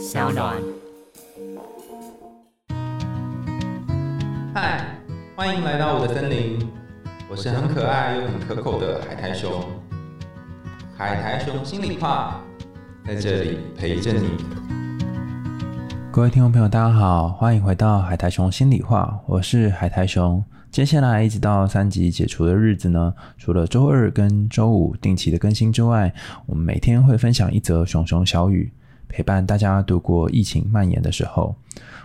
小暖。嗨，欢迎来到我的森林，我是很可爱又很可口的海苔熊。海苔熊心里话，在这里陪着你。各位听众朋友，大家好，欢迎回到海苔熊心里话，我是海苔熊。接下来一直到三级解除的日子呢，除了周二跟周五定期的更新之外，我们每天会分享一则熊熊小语，陪伴大家度过疫情蔓延的时候。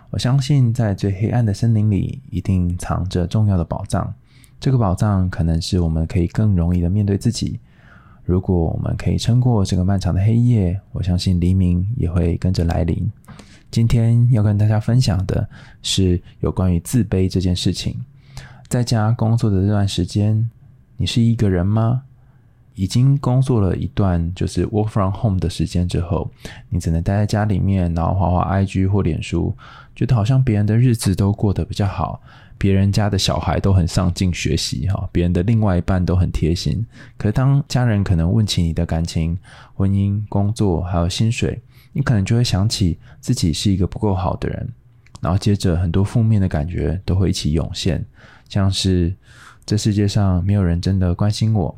我相信，在最黑暗的森林里，一定藏着重要的宝藏。这个宝藏可能是我们可以更容易的面对自己。如果我们可以撑过这个漫长的黑夜，我相信黎明也会跟着来临。今天要跟大家分享的是有关于自卑这件事情。在家工作的这段时间，你是一个人吗？已经工作了一段就是 work from home 的时间之后，你只能待在家里面，然后滑滑 IG 或脸书，觉得好像别人的日子都过得比较好，别人家的小孩都很上进学习哈，别人的另外一半都很贴心。可是当家人可能问起你的感情、婚姻、工作还有薪水，你可能就会想起自己是一个不够好的人，然后接着很多负面的感觉都会一起涌现，像是这世界上没有人真的关心我，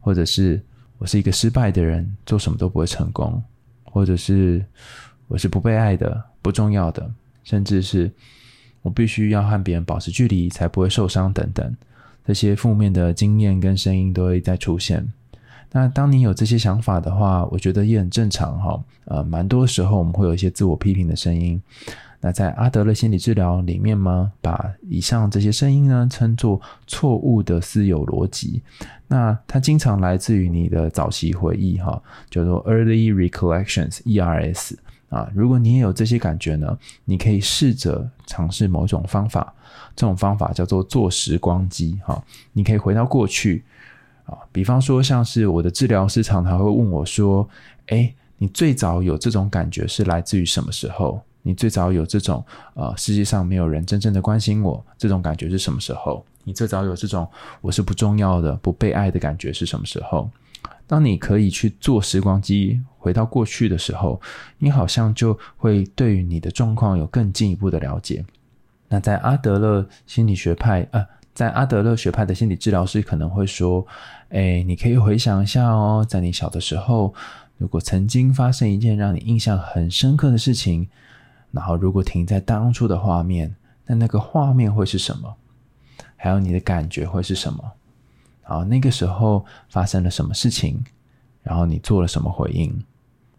或者是我是一个失败的人，做什么都不会成功，或者是我是不被爱的、不重要的，甚至是我必须要和别人保持距离才不会受伤等等，这些负面的经验跟声音都会再出现。那当你有这些想法的话，我觉得也很正常哈。呃，蛮多时候我们会有一些自我批评的声音。那在阿德勒心理治疗里面呢，把以上这些声音呢称作错误的私有逻辑。那它经常来自于你的早期回忆哈，叫做 early recollections（ERS） 啊。如果你也有这些感觉呢，你可以试着尝试某种方法。这种方法叫做做时光机哈。你可以回到过去。比方说，像是我的治疗师常常会问我说：“哎，你最早有这种感觉是来自于什么时候？你最早有这种呃，世界上没有人真正的关心我这种感觉是什么时候？你最早有这种我是不重要的、不被爱的感觉是什么时候？当你可以去做时光机回到过去的时候，你好像就会对于你的状况有更进一步的了解。那在阿德勒心理学派啊。在阿德勒学派的心理治疗师可能会说：“哎，你可以回想一下哦，在你小的时候，如果曾经发生一件让你印象很深刻的事情，然后如果停在当初的画面，那那个画面会是什么？还有你的感觉会是什么？好，那个时候发生了什么事情？然后你做了什么回应？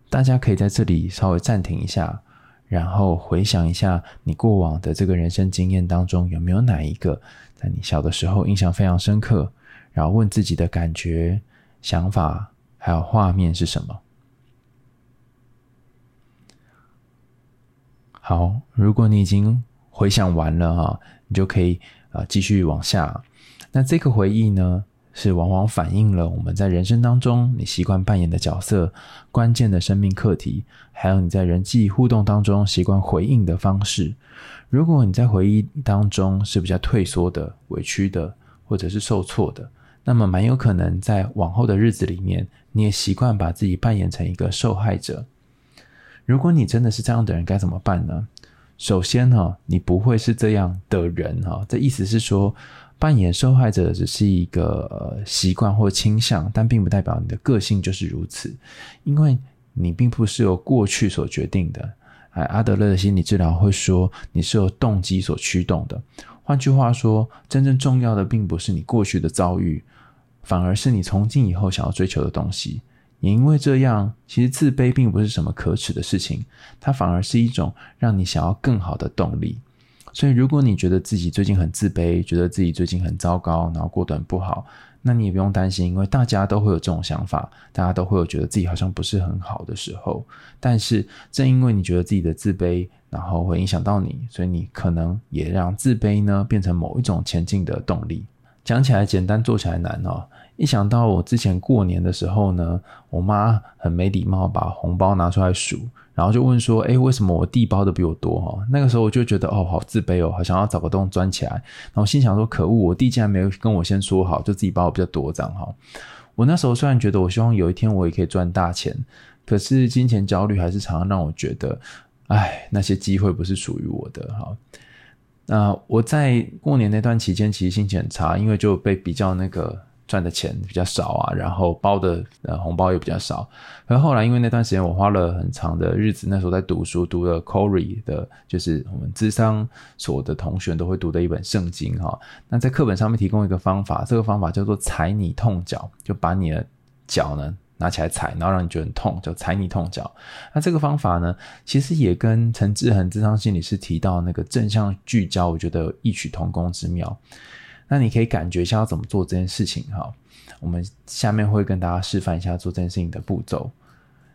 大家可以在这里稍微暂停一下，然后回想一下你过往的这个人生经验当中，有没有哪一个？”在你小的时候印象非常深刻，然后问自己的感觉、想法还有画面是什么？好，如果你已经回想完了哈，你就可以啊继续往下。那这个回忆呢，是往往反映了我们在人生当中你习惯扮演的角色、关键的生命课题，还有你在人际互动当中习惯回应的方式。如果你在回忆当中是比较退缩的、委屈的，或者是受挫的，那么蛮有可能在往后的日子里面，你也习惯把自己扮演成一个受害者。如果你真的是这样的人，该怎么办呢？首先哈，你不会是这样的人哈。这意思是说，扮演受害者只是一个习惯或倾向，但并不代表你的个性就是如此，因为你并不是由过去所决定的。哎，阿德勒的心理治疗会说，你是由动机所驱动的。换句话说，真正重要的并不是你过去的遭遇，反而是你从今以后想要追求的东西。也因为这样，其实自卑并不是什么可耻的事情，它反而是一种让你想要更好的动力。所以，如果你觉得自己最近很自卑，觉得自己最近很糟糕，然后过得很不好，那你也不用担心，因为大家都会有这种想法，大家都会有觉得自己好像不是很好的时候。但是正因为你觉得自己的自卑，然后会影响到你，所以你可能也让自卑呢变成某一种前进的动力。讲起来简单，做起来难哦。一想到我之前过年的时候呢，我妈很没礼貌，把红包拿出来数。然后就问说：“哎，为什么我弟包的比我多？”哈，那个时候我就觉得哦，好自卑哦，好想要找个洞钻起来。然后心想说：“可恶，我弟竟然没有跟我先说好，就自己包的比较多，这样哈。”我那时候虽然觉得我希望有一天我也可以赚大钱，可是金钱焦虑还是常常让我觉得哎，那些机会不是属于我的哈。那我在过年那段期间，其实心情很差，因为就被比较那个赚的钱比较少啊，然后包的呃红包也比较少。而后来因为那段时间我花了很长的日子，那时候在读书，读了 Corey 的，就是我们智商所的同学都会读的一本圣经哈。那在课本上面提供一个方法，这个方法叫做踩你痛脚，就把你的脚呢。拿起来踩，然后让你觉得很痛，叫踩你痛脚。那这个方法呢，其实也跟陈志恒智商心理师提到那个正向聚焦，我觉得异曲同工之妙。那你可以感觉一下要怎么做这件事情哈。我们下面会跟大家示范一下做这件事情的步骤。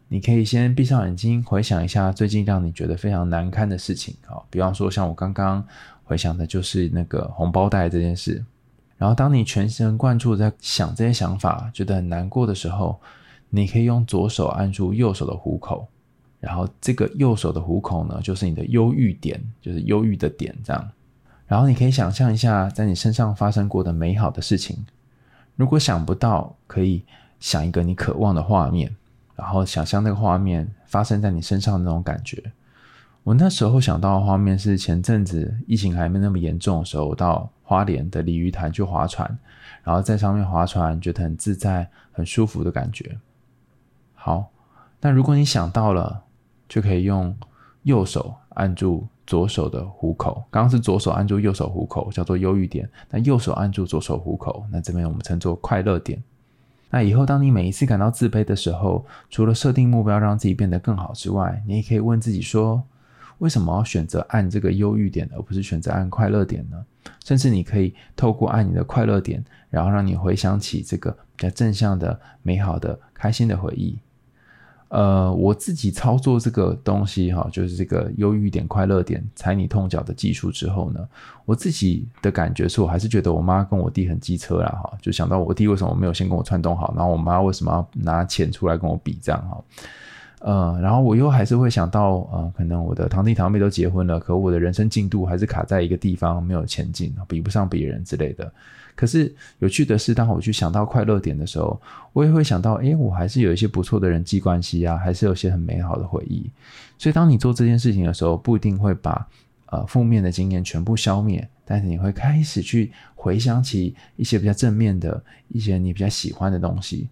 你可以先闭上眼睛，回想一下最近让你觉得非常难堪的事情哈。比方说，像我刚刚回想的就是那个红包袋这件事。然后，当你全神贯注在想这些想法，觉得很难过的时候。你可以用左手按住右手的虎口，然后这个右手的虎口呢，就是你的忧郁点，就是忧郁的点，这样。然后你可以想象一下，在你身上发生过的美好的事情。如果想不到，可以想一个你渴望的画面，然后想象那个画面发生在你身上那种感觉。我那时候想到的画面是前阵子疫情还没那么严重的时候，到花莲的鲤鱼潭去划船，然后在上面划船，觉得很自在、很舒服的感觉。好，但如果你想到了，就可以用右手按住左手的虎口。刚刚是左手按住右手虎口，叫做忧郁点。那右手按住左手虎口，那这边我们称作快乐点。那以后当你每一次感到自卑的时候，除了设定目标让自己变得更好之外，你也可以问自己说：为什么要选择按这个忧郁点，而不是选择按快乐点呢？甚至你可以透过按你的快乐点，然后让你回想起这个比较正向的、美好的、开心的回忆。呃，我自己操作这个东西哈，就是这个忧郁点、快乐点、踩你痛脚的技术之后呢，我自己的感觉是我还是觉得我妈跟我弟很机车啦哈，就想到我弟为什么没有先跟我串通好，然后我妈为什么要拿钱出来跟我比账哈，呃，然后我又还是会想到呃，可能我的堂弟堂妹都结婚了，可我的人生进度还是卡在一个地方没有前进，比不上别人之类的。可是有趣的是，当我去想到快乐点的时候，我也会想到，哎，我还是有一些不错的人际关系啊，还是有些很美好的回忆。所以，当你做这件事情的时候，不一定会把呃负面的经验全部消灭，但是你会开始去回想起一些比较正面的一些你比较喜欢的东西。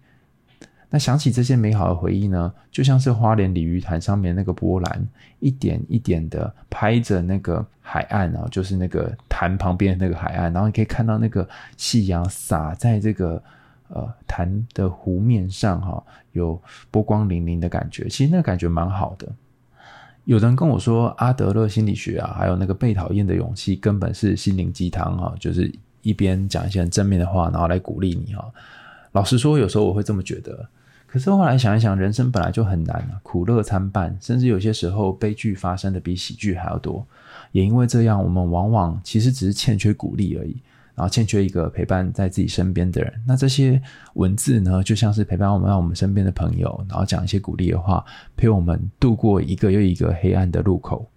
那想起这些美好的回忆呢，就像是花莲鲤鱼潭上面那个波澜，一点一点的拍着那个海岸啊，就是那个潭旁边那个海岸，然后你可以看到那个夕阳洒在这个呃潭的湖面上，哈，有波光粼粼的感觉。其实那个感觉蛮好的。有人跟我说，阿德勒心理学啊，还有那个被讨厌的勇气，根本是心灵鸡汤哈，就是一边讲一些正面的话，然后来鼓励你哈。老实说，有时候我会这么觉得。可是后来想一想，人生本来就很难啊，苦乐参半，甚至有些时候悲剧发生的比喜剧还要多。也因为这样，我们往往其实只是欠缺鼓励而已，然后欠缺一个陪伴在自己身边的人。那这些文字呢，就像是陪伴我们，让我们身边的朋友，然后讲一些鼓励的话，陪我们度过一个又一个黑暗的路口。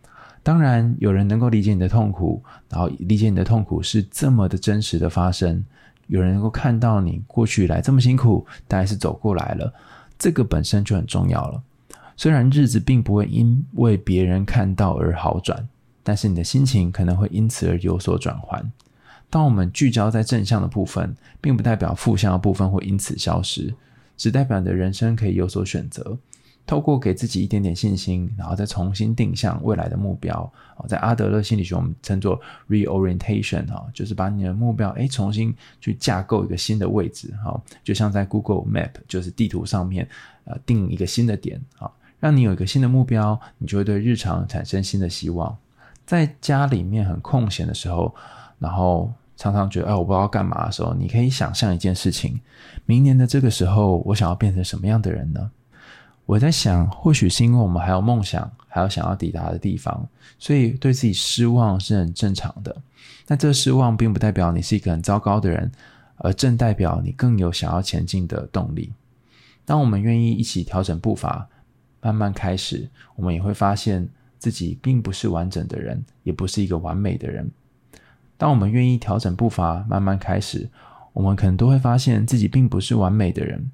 当然，有人能够理解你的痛苦，然后理解你的痛苦是这么的真实的发生。有人能够看到你过去以来这么辛苦，大概是走过来了，这个本身就很重要了。虽然日子并不会因为别人看到而好转，但是你的心情可能会因此而有所转换。当我们聚焦在正向的部分，并不代表负向的部分会因此消失，只代表你的人生可以有所选择。透过给自己一点点信心，然后再重新定向未来的目标啊，在阿德勒心理学我们称作 reorientation 哈，就是把你的目标哎重新去架构一个新的位置哈，就像在 Google Map 就是地图上面呃定一个新的点啊，让你有一个新的目标，你就会对日常产生新的希望。在家里面很空闲的时候，然后常常觉得哎我不知道干嘛的时候，你可以想象一件事情：明年的这个时候，我想要变成什么样的人呢？我在想，或许是因为我们还有梦想，还有想要抵达的地方，所以对自己失望是很正常的。但这失望并不代表你是一个很糟糕的人，而正代表你更有想要前进的动力。当我们愿意一起调整步伐，慢慢开始，我们也会发现自己并不是完整的人，也不是一个完美的人。当我们愿意调整步伐，慢慢开始，我们可能都会发现自己并不是完美的人，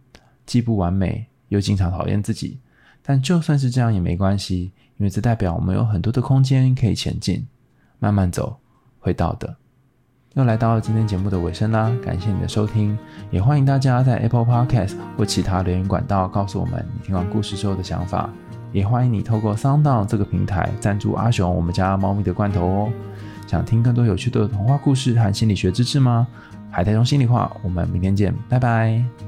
既不完美。又经常讨厌自己，但就算是这样也没关系，因为这代表我们有很多的空间可以前进，慢慢走会到的。又来到了今天节目的尾声啦，感谢你的收听，也欢迎大家在 Apple Podcast 或其他留言管道告诉我们你听完故事之后的想法，也欢迎你透过 Sound 这个平台赞助阿雄我们家猫咪的罐头哦。想听更多有趣的童话故事和心理学知识吗？海苔熊心里话，我们明天见，拜拜。